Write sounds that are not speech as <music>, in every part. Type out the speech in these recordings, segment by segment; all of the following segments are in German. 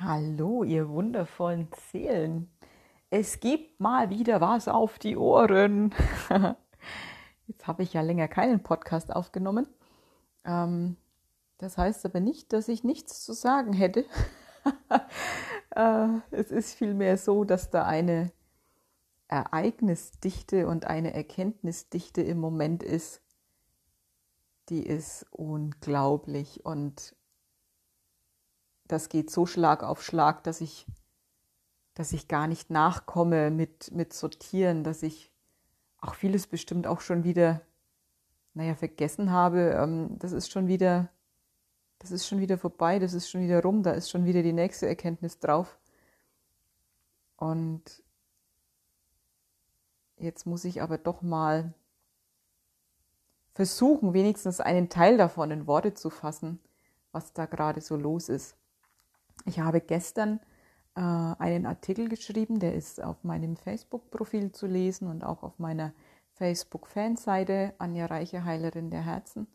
Hallo, ihr wundervollen Seelen. Es gibt mal wieder was auf die Ohren. <laughs> Jetzt habe ich ja länger keinen Podcast aufgenommen. Ähm, das heißt aber nicht, dass ich nichts zu sagen hätte. <laughs> äh, es ist vielmehr so, dass da eine Ereignisdichte und eine Erkenntnisdichte im Moment ist, die ist unglaublich und das geht so Schlag auf Schlag, dass ich, dass ich gar nicht nachkomme mit, mit Sortieren, dass ich auch vieles bestimmt auch schon wieder, naja, vergessen habe. Ähm, das ist schon wieder, das ist schon wieder vorbei, das ist schon wieder rum, da ist schon wieder die nächste Erkenntnis drauf. Und jetzt muss ich aber doch mal versuchen, wenigstens einen Teil davon in Worte zu fassen, was da gerade so los ist. Ich habe gestern äh, einen Artikel geschrieben, der ist auf meinem Facebook-Profil zu lesen und auch auf meiner Facebook-Fanseite Anja Reiche, Heilerin der Herzen.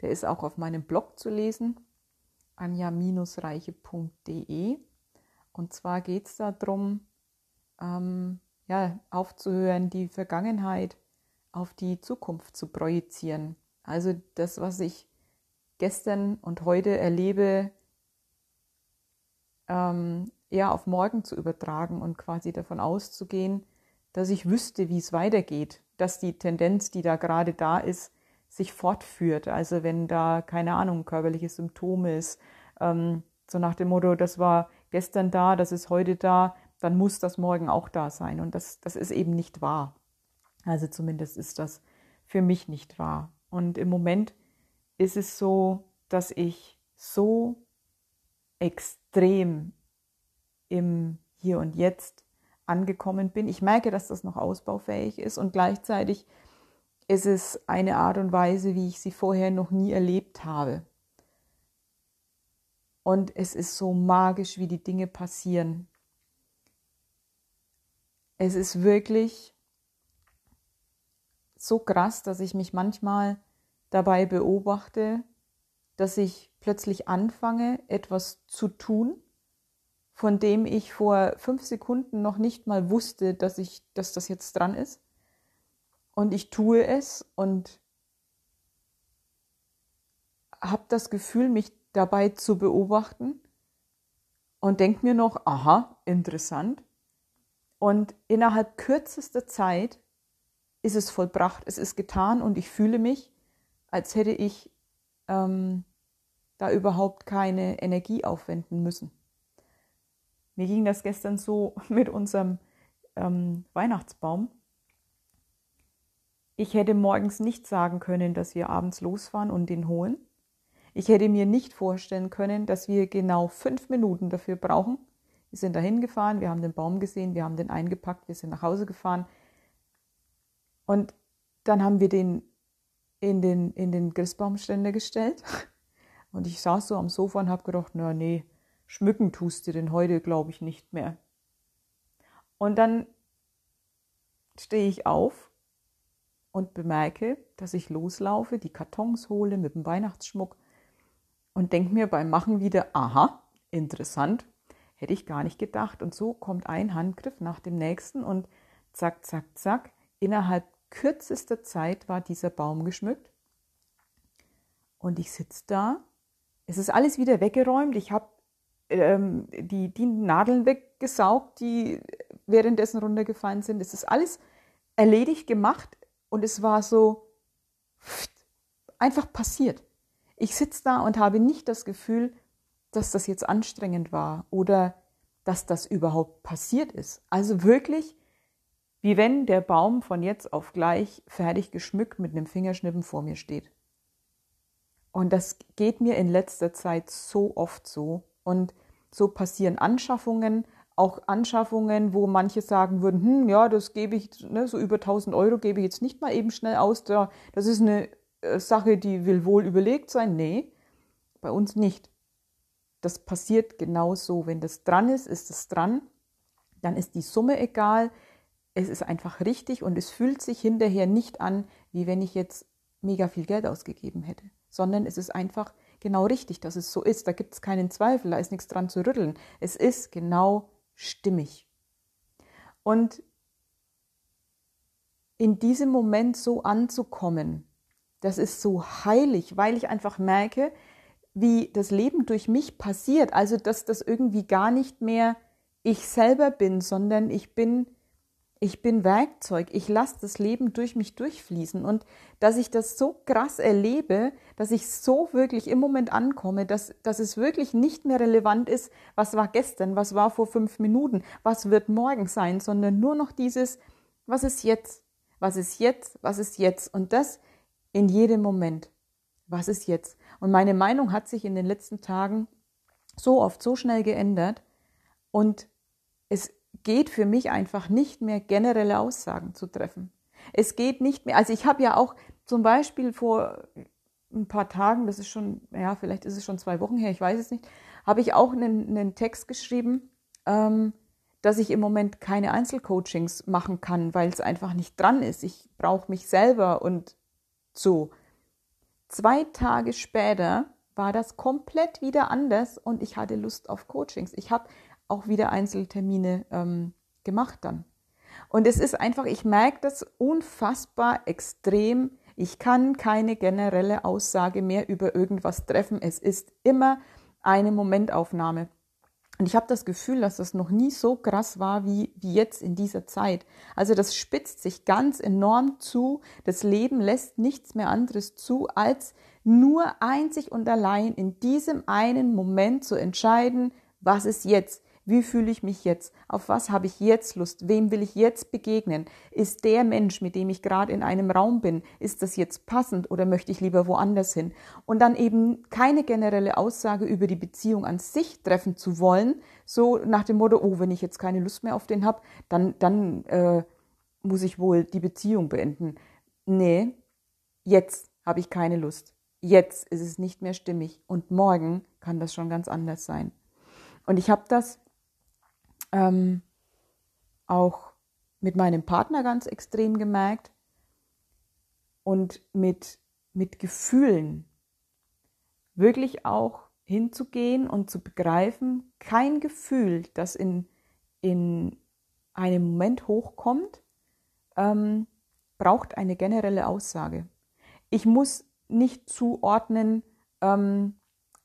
Der ist auch auf meinem Blog zu lesen, anja-reiche.de. Und zwar geht es darum, ähm, ja, aufzuhören, die Vergangenheit auf die Zukunft zu projizieren. Also das, was ich gestern und heute erlebe, ähm, eher auf morgen zu übertragen und quasi davon auszugehen, dass ich wüsste, wie es weitergeht, dass die Tendenz, die da gerade da ist, sich fortführt. Also wenn da, keine Ahnung, körperliche Symptome ist, ähm, so nach dem Motto, das war gestern da, das ist heute da, dann muss das morgen auch da sein. Und das, das ist eben nicht wahr. Also zumindest ist das für mich nicht wahr. Und im Moment ist es so, dass ich so extrem im Hier und Jetzt angekommen bin. Ich merke, dass das noch ausbaufähig ist und gleichzeitig ist es eine Art und Weise, wie ich sie vorher noch nie erlebt habe. Und es ist so magisch, wie die Dinge passieren. Es ist wirklich so krass, dass ich mich manchmal dabei beobachte, dass ich plötzlich anfange, etwas zu tun, von dem ich vor fünf Sekunden noch nicht mal wusste, dass ich, dass das jetzt dran ist. Und ich tue es und habe das Gefühl, mich dabei zu beobachten und denke mir noch, aha, interessant. Und innerhalb kürzester Zeit ist es vollbracht, es ist getan und ich fühle mich, als hätte ich ähm, da überhaupt keine Energie aufwenden müssen. Mir ging das gestern so <laughs> mit unserem ähm, Weihnachtsbaum. Ich hätte morgens nicht sagen können, dass wir abends losfahren und den holen. Ich hätte mir nicht vorstellen können, dass wir genau fünf Minuten dafür brauchen. Wir sind dahin gefahren, wir haben den Baum gesehen, wir haben den eingepackt, wir sind nach Hause gefahren. Und dann haben wir den in den, in den Christbaumständer gestellt <laughs> Und ich saß so am Sofa und habe gedacht, na nee, schmücken tust du denn heute, glaube ich, nicht mehr. Und dann stehe ich auf und bemerke, dass ich loslaufe, die Kartons hole mit dem Weihnachtsschmuck und denke mir beim Machen wieder, aha, interessant, hätte ich gar nicht gedacht. Und so kommt ein Handgriff nach dem nächsten und zack, zack, zack, innerhalb kürzester Zeit war dieser Baum geschmückt. Und ich sitze da es ist alles wieder weggeräumt. Ich habe ähm, die, die Nadeln weggesaugt, die währenddessen runtergefallen sind. Es ist alles erledigt gemacht und es war so einfach passiert. Ich sitze da und habe nicht das Gefühl, dass das jetzt anstrengend war oder dass das überhaupt passiert ist. Also wirklich, wie wenn der Baum von jetzt auf gleich fertig geschmückt mit einem Fingerschnippen vor mir steht. Und das geht mir in letzter Zeit so oft so. Und so passieren Anschaffungen, auch Anschaffungen, wo manche sagen würden, hm, ja, das gebe ich, ne, so über 1000 Euro gebe ich jetzt nicht mal eben schnell aus. Da, das ist eine äh, Sache, die will wohl überlegt sein. Nee, bei uns nicht. Das passiert genau so. Wenn das dran ist, ist es dran. Dann ist die Summe egal. Es ist einfach richtig und es fühlt sich hinterher nicht an, wie wenn ich jetzt mega viel Geld ausgegeben hätte sondern es ist einfach genau richtig, dass es so ist. Da gibt es keinen Zweifel, da ist nichts dran zu rütteln. Es ist genau stimmig. Und in diesem Moment so anzukommen, das ist so heilig, weil ich einfach merke, wie das Leben durch mich passiert. Also, dass das irgendwie gar nicht mehr ich selber bin, sondern ich bin, ich bin Werkzeug. Ich lasse das Leben durch mich durchfließen. Und dass ich das so krass erlebe, dass ich so wirklich im Moment ankomme, dass, dass es wirklich nicht mehr relevant ist, was war gestern, was war vor fünf Minuten, was wird morgen sein, sondern nur noch dieses, was ist jetzt, was ist jetzt, was ist jetzt. Und das in jedem Moment. Was ist jetzt? Und meine Meinung hat sich in den letzten Tagen so oft, so schnell geändert. Und es geht für mich einfach nicht mehr generelle Aussagen zu treffen. Es geht nicht mehr, also ich habe ja auch zum Beispiel vor ein paar Tagen, das ist schon, ja, vielleicht ist es schon zwei Wochen her, ich weiß es nicht, habe ich auch einen, einen Text geschrieben, ähm, dass ich im Moment keine Einzelcoachings machen kann, weil es einfach nicht dran ist. Ich brauche mich selber und so. Zwei Tage später war das komplett wieder anders und ich hatte Lust auf Coachings. Ich habe auch wieder Einzeltermine ähm, gemacht dann. Und es ist einfach, ich merke das unfassbar extrem. Ich kann keine generelle Aussage mehr über irgendwas treffen. Es ist immer eine Momentaufnahme. Und ich habe das Gefühl, dass das noch nie so krass war wie, wie jetzt in dieser Zeit. Also das spitzt sich ganz enorm zu. Das Leben lässt nichts mehr anderes zu, als nur einzig und allein in diesem einen Moment zu entscheiden, was ist jetzt. Wie fühle ich mich jetzt? Auf was habe ich jetzt Lust? Wem will ich jetzt begegnen? Ist der Mensch, mit dem ich gerade in einem Raum bin, ist das jetzt passend oder möchte ich lieber woanders hin? Und dann eben keine generelle Aussage über die Beziehung an sich treffen zu wollen, so nach dem Motto, oh, wenn ich jetzt keine Lust mehr auf den habe, dann, dann äh, muss ich wohl die Beziehung beenden. Nee, jetzt habe ich keine Lust. Jetzt ist es nicht mehr stimmig und morgen kann das schon ganz anders sein. Und ich habe das ähm, auch mit meinem Partner ganz extrem gemerkt und mit, mit Gefühlen wirklich auch hinzugehen und zu begreifen, kein Gefühl, das in, in einem Moment hochkommt, ähm, braucht eine generelle Aussage. Ich muss nicht zuordnen, ähm,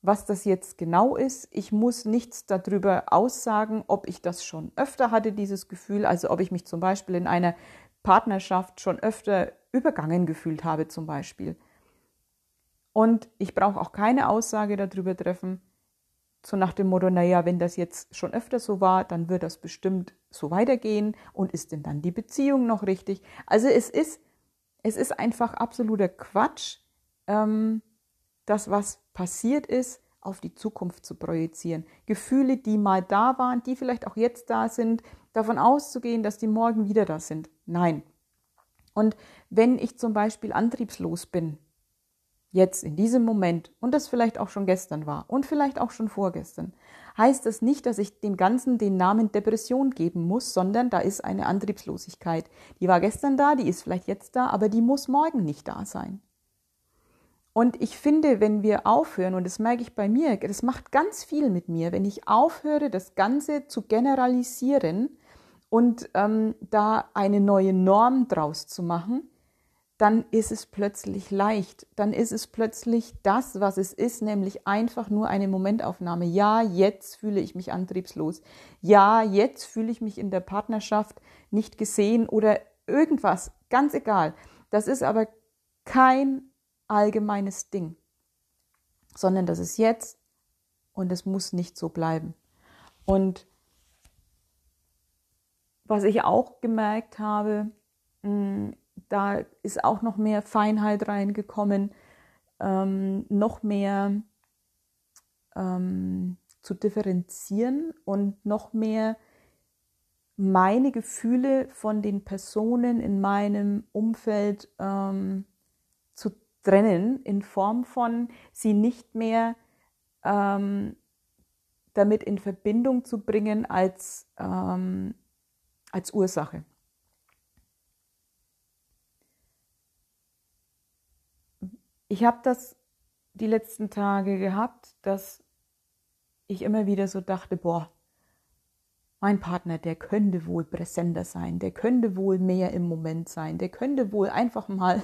was das jetzt genau ist. Ich muss nichts darüber aussagen, ob ich das schon öfter hatte, dieses Gefühl, also ob ich mich zum Beispiel in einer Partnerschaft schon öfter übergangen gefühlt habe zum Beispiel. Und ich brauche auch keine Aussage darüber treffen, so nach dem Motto, naja, wenn das jetzt schon öfter so war, dann wird das bestimmt so weitergehen und ist denn dann die Beziehung noch richtig? Also es ist, es ist einfach absoluter Quatsch, ähm, das, was passiert ist, auf die Zukunft zu projizieren. Gefühle, die mal da waren, die vielleicht auch jetzt da sind, davon auszugehen, dass die morgen wieder da sind. Nein. Und wenn ich zum Beispiel antriebslos bin, jetzt in diesem Moment, und das vielleicht auch schon gestern war und vielleicht auch schon vorgestern, heißt das nicht, dass ich dem Ganzen den Namen Depression geben muss, sondern da ist eine Antriebslosigkeit. Die war gestern da, die ist vielleicht jetzt da, aber die muss morgen nicht da sein. Und ich finde, wenn wir aufhören, und das merke ich bei mir, das macht ganz viel mit mir, wenn ich aufhöre, das Ganze zu generalisieren und ähm, da eine neue Norm draus zu machen, dann ist es plötzlich leicht. Dann ist es plötzlich das, was es ist, nämlich einfach nur eine Momentaufnahme. Ja, jetzt fühle ich mich antriebslos. Ja, jetzt fühle ich mich in der Partnerschaft nicht gesehen oder irgendwas. Ganz egal. Das ist aber kein allgemeines Ding, sondern das ist jetzt und es muss nicht so bleiben. Und was ich auch gemerkt habe, mm, da ist auch noch mehr Feinheit reingekommen, ähm, noch mehr ähm, zu differenzieren und noch mehr meine Gefühle von den Personen in meinem Umfeld ähm, trennen in Form von sie nicht mehr ähm, damit in Verbindung zu bringen als, ähm, als Ursache. Ich habe das die letzten Tage gehabt, dass ich immer wieder so dachte, boah, mein Partner, der könnte wohl präsenter sein, der könnte wohl mehr im Moment sein, der könnte wohl einfach mal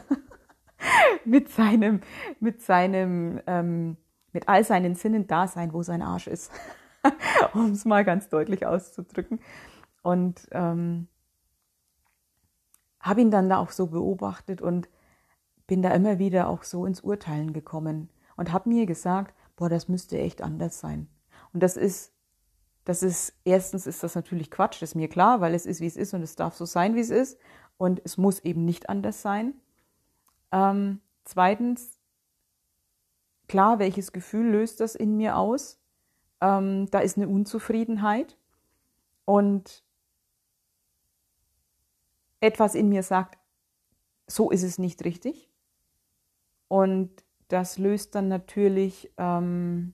<laughs> mit seinem, mit seinem, ähm, mit all seinen Sinnen da sein, wo sein Arsch ist, <laughs> um es mal ganz deutlich auszudrücken. Und ähm, habe ihn dann da auch so beobachtet und bin da immer wieder auch so ins Urteilen gekommen und habe mir gesagt, boah, das müsste echt anders sein. Und das ist, das ist, erstens ist das natürlich Quatsch, das ist mir klar, weil es ist, wie es ist und es darf so sein, wie es ist und es muss eben nicht anders sein. Ähm, zweitens, klar, welches Gefühl löst das in mir aus? Ähm, da ist eine Unzufriedenheit und etwas in mir sagt, so ist es nicht richtig. Und das löst dann natürlich, ähm,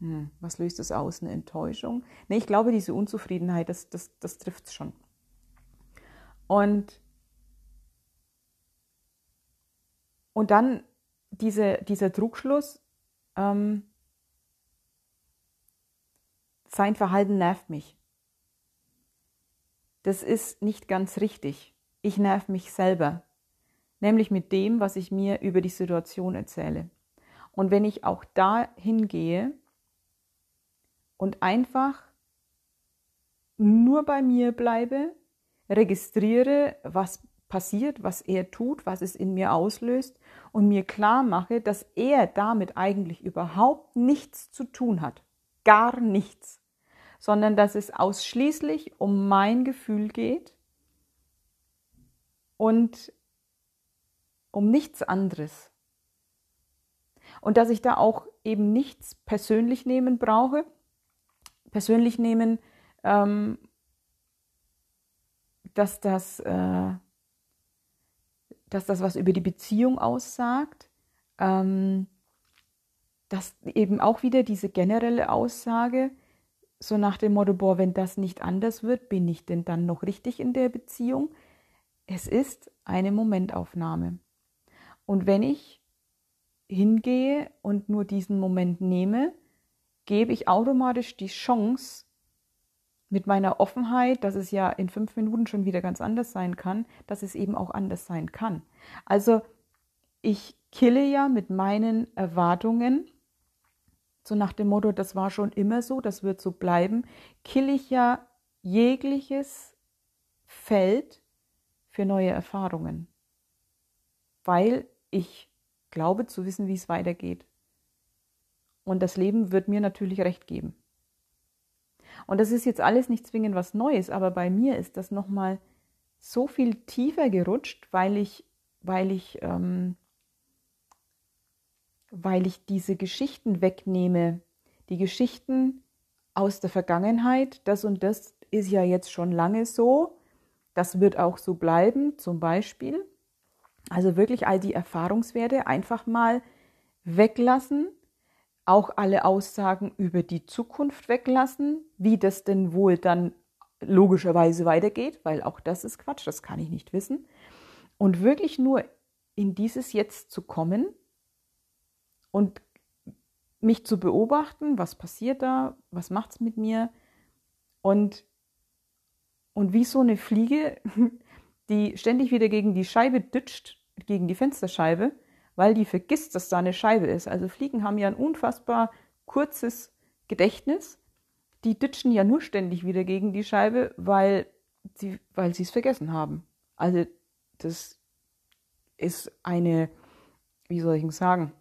hm, was löst das aus? Eine Enttäuschung? Ne, ich glaube, diese Unzufriedenheit, das, das, das trifft es schon. Und, und dann diese, dieser Druckschluss, ähm, sein Verhalten nervt mich das ist nicht ganz richtig. Ich nerv mich selber, nämlich mit dem, was ich mir über die Situation erzähle. Und wenn ich auch da hingehe und einfach nur bei mir bleibe, registriere, was passiert, was er tut, was es in mir auslöst und mir klar mache, dass er damit eigentlich überhaupt nichts zu tun hat. Gar nichts sondern dass es ausschließlich um mein Gefühl geht und um nichts anderes. Und dass ich da auch eben nichts persönlich nehmen brauche. Persönlich nehmen, ähm, dass, das, äh, dass das was über die Beziehung aussagt. Ähm, dass eben auch wieder diese generelle Aussage, so nach dem Motto, boah, wenn das nicht anders wird, bin ich denn dann noch richtig in der Beziehung? Es ist eine Momentaufnahme. Und wenn ich hingehe und nur diesen Moment nehme, gebe ich automatisch die Chance, mit meiner Offenheit, dass es ja in fünf Minuten schon wieder ganz anders sein kann, dass es eben auch anders sein kann. Also ich kille ja mit meinen Erwartungen so nach dem Motto, das war schon immer so, das wird so bleiben, kill ich ja jegliches Feld für neue Erfahrungen, weil ich glaube zu wissen, wie es weitergeht. Und das Leben wird mir natürlich recht geben. Und das ist jetzt alles nicht zwingend was Neues, aber bei mir ist das nochmal so viel tiefer gerutscht, weil ich, weil ich ähm, weil ich diese Geschichten wegnehme. Die Geschichten aus der Vergangenheit, das und das ist ja jetzt schon lange so, das wird auch so bleiben, zum Beispiel. Also wirklich all die Erfahrungswerte einfach mal weglassen, auch alle Aussagen über die Zukunft weglassen, wie das denn wohl dann logischerweise weitergeht, weil auch das ist Quatsch, das kann ich nicht wissen. Und wirklich nur in dieses Jetzt zu kommen und mich zu beobachten, was passiert da, was macht es mit mir und, und wie so eine Fliege, <laughs> die ständig wieder gegen die Scheibe dütscht, gegen die Fensterscheibe, weil die vergisst, dass da eine Scheibe ist. Also Fliegen haben ja ein unfassbar kurzes Gedächtnis. Die ditschen ja nur ständig wieder gegen die Scheibe, weil sie weil es vergessen haben. Also das ist eine, wie soll ich sagen,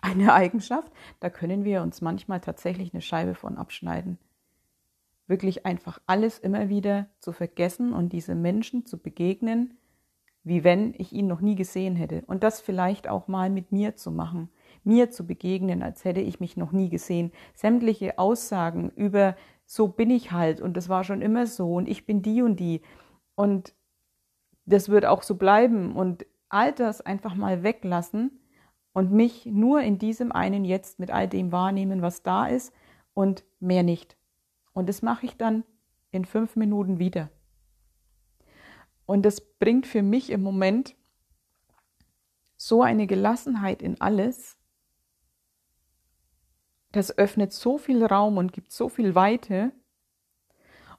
eine Eigenschaft, da können wir uns manchmal tatsächlich eine Scheibe von abschneiden. Wirklich einfach alles immer wieder zu vergessen und diese Menschen zu begegnen, wie wenn ich ihn noch nie gesehen hätte. Und das vielleicht auch mal mit mir zu machen, mir zu begegnen, als hätte ich mich noch nie gesehen. Sämtliche Aussagen über so bin ich halt und das war schon immer so und ich bin die und die und das wird auch so bleiben und all das einfach mal weglassen und mich nur in diesem einen Jetzt mit all dem wahrnehmen, was da ist und mehr nicht. Und das mache ich dann in fünf Minuten wieder. Und das bringt für mich im Moment so eine Gelassenheit in alles. Das öffnet so viel Raum und gibt so viel Weite.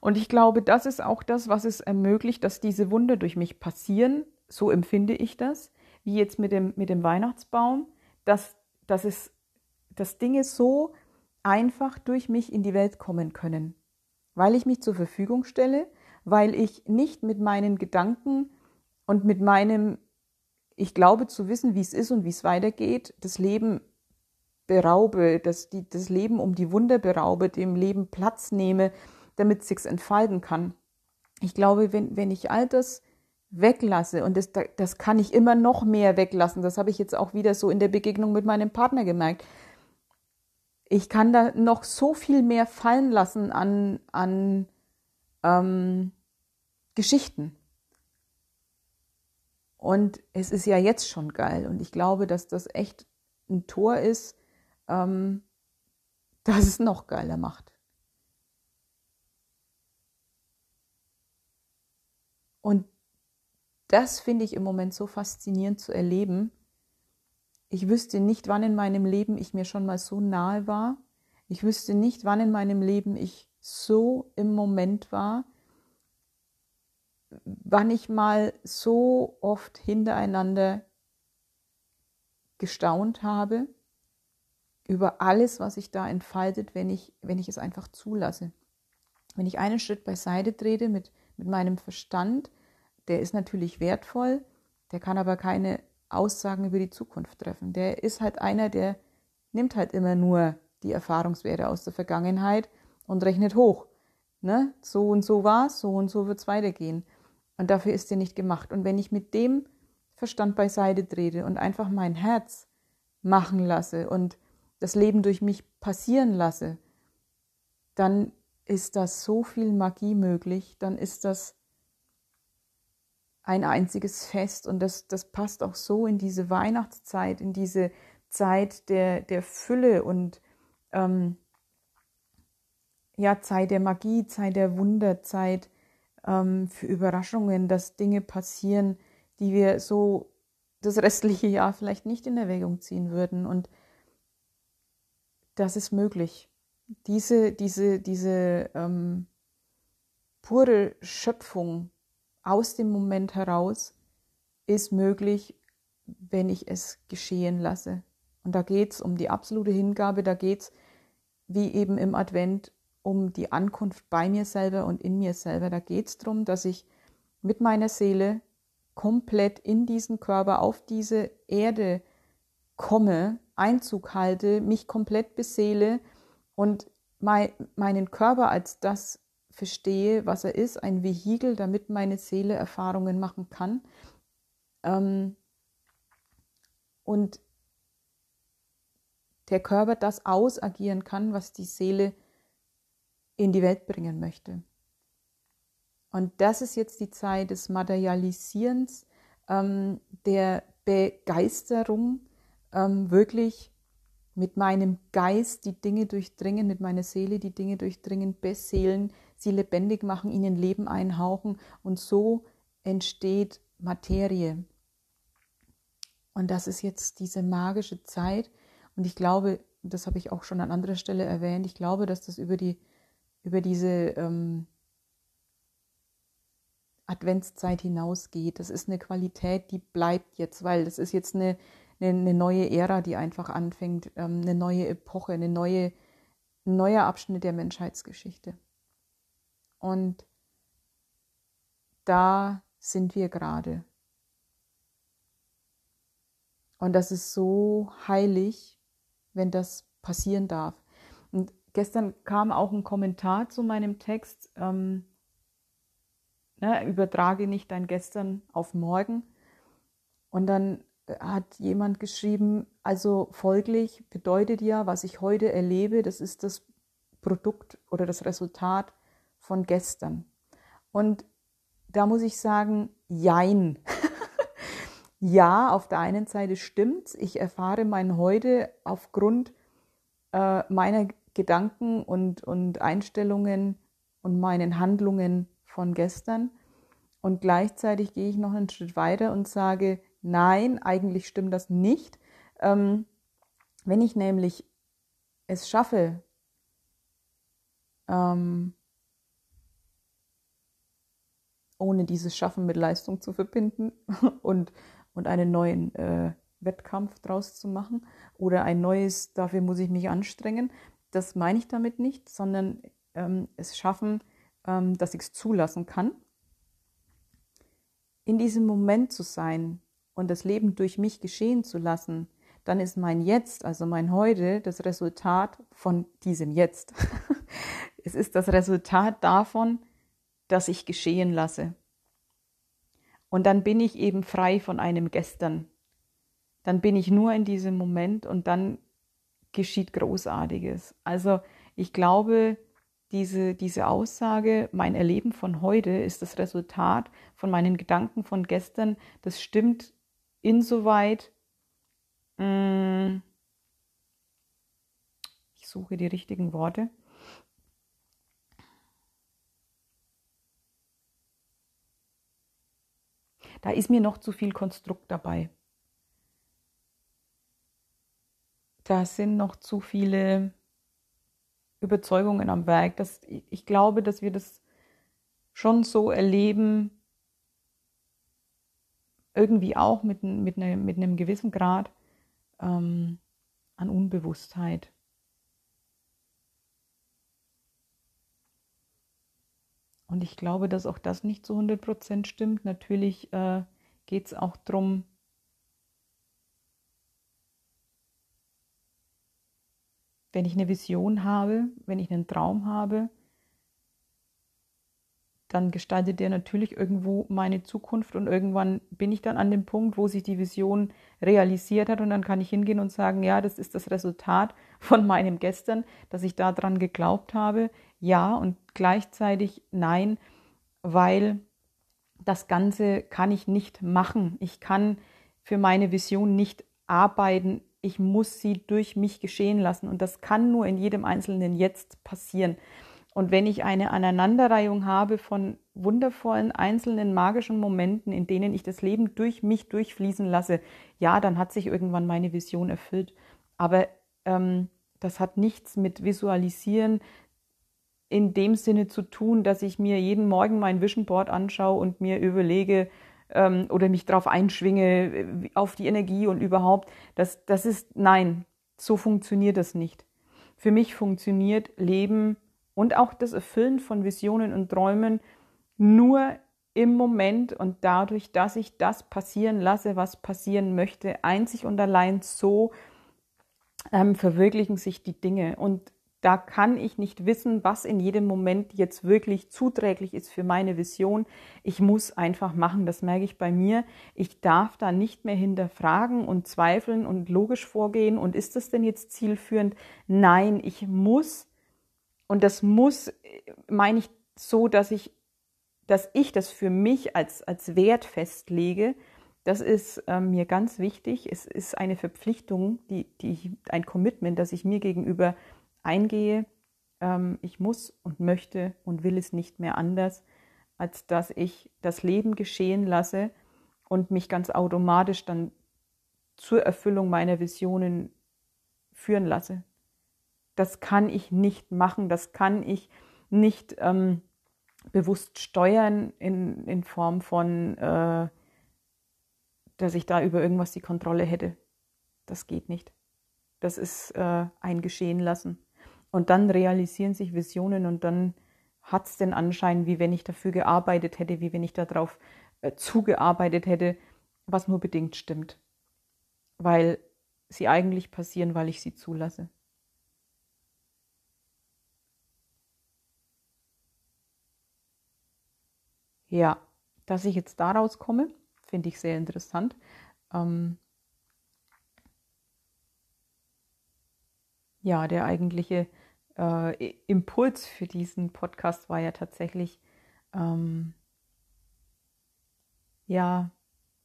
Und ich glaube, das ist auch das, was es ermöglicht, dass diese Wunder durch mich passieren. So empfinde ich das, wie jetzt mit dem, mit dem Weihnachtsbaum, dass, dass, es, dass Dinge so einfach durch mich in die Welt kommen können, weil ich mich zur Verfügung stelle, weil ich nicht mit meinen Gedanken und mit meinem, ich glaube zu wissen, wie es ist und wie es weitergeht, das Leben beraube, das, die, das Leben um die Wunder beraube, dem Leben Platz nehme, damit es sich entfalten kann. Ich glaube, wenn, wenn ich all das weglasse, und das, das kann ich immer noch mehr weglassen, das habe ich jetzt auch wieder so in der Begegnung mit meinem Partner gemerkt, ich kann da noch so viel mehr fallen lassen an, an ähm, Geschichten. Und es ist ja jetzt schon geil. Und ich glaube, dass das echt ein Tor ist, ähm, <laughs> das es noch geiler macht. Und das finde ich im Moment so faszinierend zu erleben, ich wüsste nicht, wann in meinem Leben ich mir schon mal so nahe war. Ich wüsste nicht, wann in meinem Leben ich so im Moment war, wann ich mal so oft hintereinander gestaunt habe über alles, was sich da entfaltet, wenn ich, wenn ich es einfach zulasse. Wenn ich einen Schritt beiseite trete mit, mit meinem Verstand, der ist natürlich wertvoll, der kann aber keine Aussagen über die Zukunft treffen. Der ist halt einer, der nimmt halt immer nur die Erfahrungswerte aus der Vergangenheit und rechnet hoch. Ne? So und so war es, so und so wird es weitergehen. Und dafür ist er nicht gemacht. Und wenn ich mit dem Verstand beiseite trete und einfach mein Herz machen lasse und das Leben durch mich passieren lasse, dann ist das so viel Magie möglich, dann ist das ein einziges Fest und das, das passt auch so in diese Weihnachtszeit, in diese Zeit der, der Fülle und ähm, ja, Zeit der Magie, Zeit der Wunder, Zeit ähm, für Überraschungen, dass Dinge passieren, die wir so das restliche Jahr vielleicht nicht in Erwägung ziehen würden. Und das ist möglich. Diese, diese, diese ähm, pure Schöpfung aus dem Moment heraus ist möglich, wenn ich es geschehen lasse. Und da geht es um die absolute Hingabe, da geht es, wie eben im Advent, um die Ankunft bei mir selber und in mir selber. Da geht es darum, dass ich mit meiner Seele komplett in diesen Körper, auf diese Erde komme, Einzug halte, mich komplett beseele und mein, meinen Körper als das verstehe, was er ist, ein Vehikel, damit meine Seele Erfahrungen machen kann. Ähm, und der Körper das ausagieren kann, was die Seele in die Welt bringen möchte. Und das ist jetzt die Zeit des Materialisierens, ähm, der Begeisterung, ähm, wirklich mit meinem Geist die Dinge durchdringen, mit meiner Seele die Dinge durchdringen, beseelen, sie lebendig machen, ihnen Leben einhauchen und so entsteht Materie. Und das ist jetzt diese magische Zeit und ich glaube, das habe ich auch schon an anderer Stelle erwähnt, ich glaube, dass das über, die, über diese ähm, Adventszeit hinausgeht. Das ist eine Qualität, die bleibt jetzt, weil das ist jetzt eine, eine, eine neue Ära, die einfach anfängt, ähm, eine neue Epoche, eine neue, ein neuer Abschnitt der Menschheitsgeschichte. Und da sind wir gerade. Und das ist so heilig, wenn das passieren darf. Gestern kam auch ein Kommentar zu meinem Text, ähm, ne, übertrage nicht dein Gestern auf morgen. Und dann äh, hat jemand geschrieben, also folglich bedeutet ja, was ich heute erlebe, das ist das Produkt oder das Resultat von gestern. Und da muss ich sagen, jein. <laughs> ja, auf der einen Seite stimmt Ich erfahre mein Heute aufgrund äh, meiner Gedanken und, und Einstellungen und meinen Handlungen von gestern. Und gleichzeitig gehe ich noch einen Schritt weiter und sage, Nein, eigentlich stimmt das nicht. Ähm, wenn ich nämlich es schaffe, ähm, ohne dieses Schaffen mit Leistung zu verbinden <laughs> und, und einen neuen äh, Wettkampf draus zu machen oder ein neues, dafür muss ich mich anstrengen. Das meine ich damit nicht, sondern ähm, es schaffen, ähm, dass ich es zulassen kann, in diesem Moment zu sein und das Leben durch mich geschehen zu lassen, dann ist mein Jetzt, also mein Heute, das Resultat von diesem Jetzt. <laughs> es ist das Resultat davon, dass ich geschehen lasse. Und dann bin ich eben frei von einem Gestern. Dann bin ich nur in diesem Moment und dann geschieht Großartiges. Also ich glaube, diese, diese Aussage, mein Erleben von heute ist das Resultat von meinen Gedanken von gestern, das stimmt insoweit, mm, ich suche die richtigen Worte. Da ist mir noch zu viel Konstrukt dabei. Da sind noch zu viele Überzeugungen am Werk. Dass, ich glaube, dass wir das schon so erleben, irgendwie auch mit, mit, ne, mit einem gewissen Grad ähm, an Unbewusstheit. Und ich glaube, dass auch das nicht zu 100 Prozent stimmt. Natürlich äh, geht es auch darum, wenn ich eine Vision habe, wenn ich einen Traum habe, dann gestaltet der natürlich irgendwo meine Zukunft und irgendwann bin ich dann an dem Punkt, wo sich die Vision realisiert hat und dann kann ich hingehen und sagen, ja, das ist das Resultat von meinem Gestern, dass ich daran geglaubt habe, ja und gleichzeitig nein, weil das Ganze kann ich nicht machen. Ich kann für meine Vision nicht arbeiten ich muss sie durch mich geschehen lassen. Und das kann nur in jedem einzelnen Jetzt passieren. Und wenn ich eine Aneinanderreihung habe von wundervollen, einzelnen, magischen Momenten, in denen ich das Leben durch mich durchfließen lasse, ja, dann hat sich irgendwann meine Vision erfüllt. Aber ähm, das hat nichts mit Visualisieren in dem Sinne zu tun, dass ich mir jeden Morgen mein Vision Board anschaue und mir überlege, ähm, oder mich darauf einschwinge, äh, auf die Energie und überhaupt. Das, das ist, nein, so funktioniert das nicht. Für mich funktioniert Leben und auch das Erfüllen von Visionen und Träumen nur im Moment und dadurch, dass ich das passieren lasse, was passieren möchte, einzig und allein so ähm, verwirklichen sich die Dinge. Und da kann ich nicht wissen, was in jedem Moment jetzt wirklich zuträglich ist für meine Vision. Ich muss einfach machen, das merke ich bei mir. Ich darf da nicht mehr hinterfragen und zweifeln und logisch vorgehen. Und ist das denn jetzt zielführend? Nein, ich muss. Und das muss, meine ich so, dass ich, dass ich das für mich als, als Wert festlege. Das ist äh, mir ganz wichtig. Es ist eine Verpflichtung, die, die, ein Commitment, das ich mir gegenüber eingehe, ähm, ich muss und möchte und will es nicht mehr anders, als dass ich das Leben geschehen lasse und mich ganz automatisch dann zur Erfüllung meiner Visionen führen lasse. Das kann ich nicht machen, das kann ich nicht ähm, bewusst steuern in, in Form von, äh, dass ich da über irgendwas die Kontrolle hätte. Das geht nicht. Das ist äh, ein Geschehen lassen. Und dann realisieren sich Visionen und dann hat es den Anschein, wie wenn ich dafür gearbeitet hätte, wie wenn ich darauf äh, zugearbeitet hätte, was nur bedingt stimmt. Weil sie eigentlich passieren, weil ich sie zulasse. Ja, dass ich jetzt daraus komme, finde ich sehr interessant. Ähm, ja, der eigentliche äh, Impuls für diesen Podcast war ja tatsächlich, ähm, ja,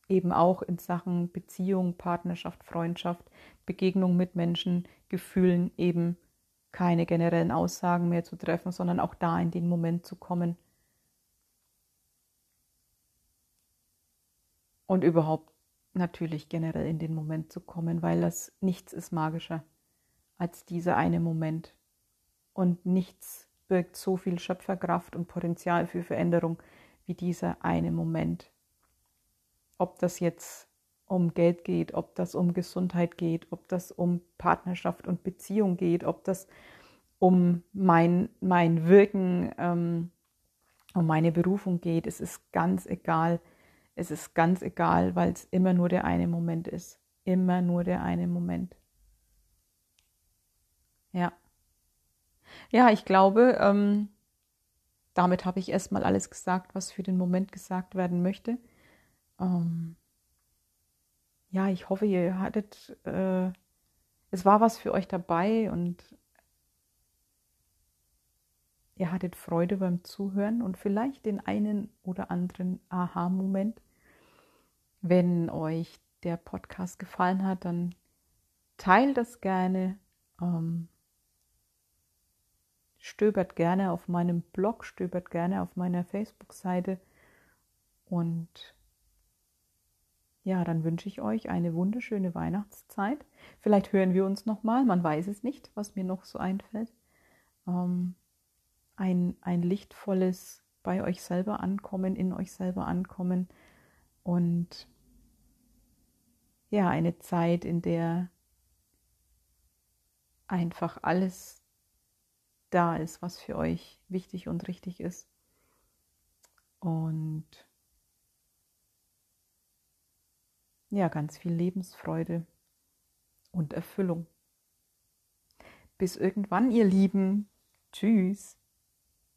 eben auch in Sachen Beziehung, Partnerschaft, Freundschaft, Begegnung mit Menschen, Gefühlen eben keine generellen Aussagen mehr zu treffen, sondern auch da in den Moment zu kommen. Und überhaupt natürlich generell in den Moment zu kommen, weil das nichts ist magischer als dieser eine Moment. Und nichts birgt so viel Schöpferkraft und Potenzial für Veränderung wie dieser eine Moment. Ob das jetzt um Geld geht, ob das um Gesundheit geht, ob das um Partnerschaft und Beziehung geht, ob das um mein, mein Wirken, ähm, um meine Berufung geht. Es ist ganz egal. Es ist ganz egal, weil es immer nur der eine Moment ist. Immer nur der eine Moment. Ja. Ja, ich glaube, ähm, damit habe ich erstmal alles gesagt, was für den Moment gesagt werden möchte. Ähm, ja, ich hoffe, ihr hattet, äh, es war was für euch dabei und ihr hattet Freude beim Zuhören und vielleicht den einen oder anderen Aha-Moment. Wenn euch der Podcast gefallen hat, dann teilt das gerne. Ähm, stöbert gerne auf meinem Blog, stöbert gerne auf meiner Facebook-Seite und ja, dann wünsche ich euch eine wunderschöne Weihnachtszeit. Vielleicht hören wir uns nochmal, man weiß es nicht, was mir noch so einfällt. Ähm, ein, ein lichtvolles bei euch selber ankommen, in euch selber ankommen und ja, eine Zeit, in der einfach alles da ist, was für euch wichtig und richtig ist. Und ja, ganz viel Lebensfreude und Erfüllung. Bis irgendwann, ihr Lieben. Tschüss.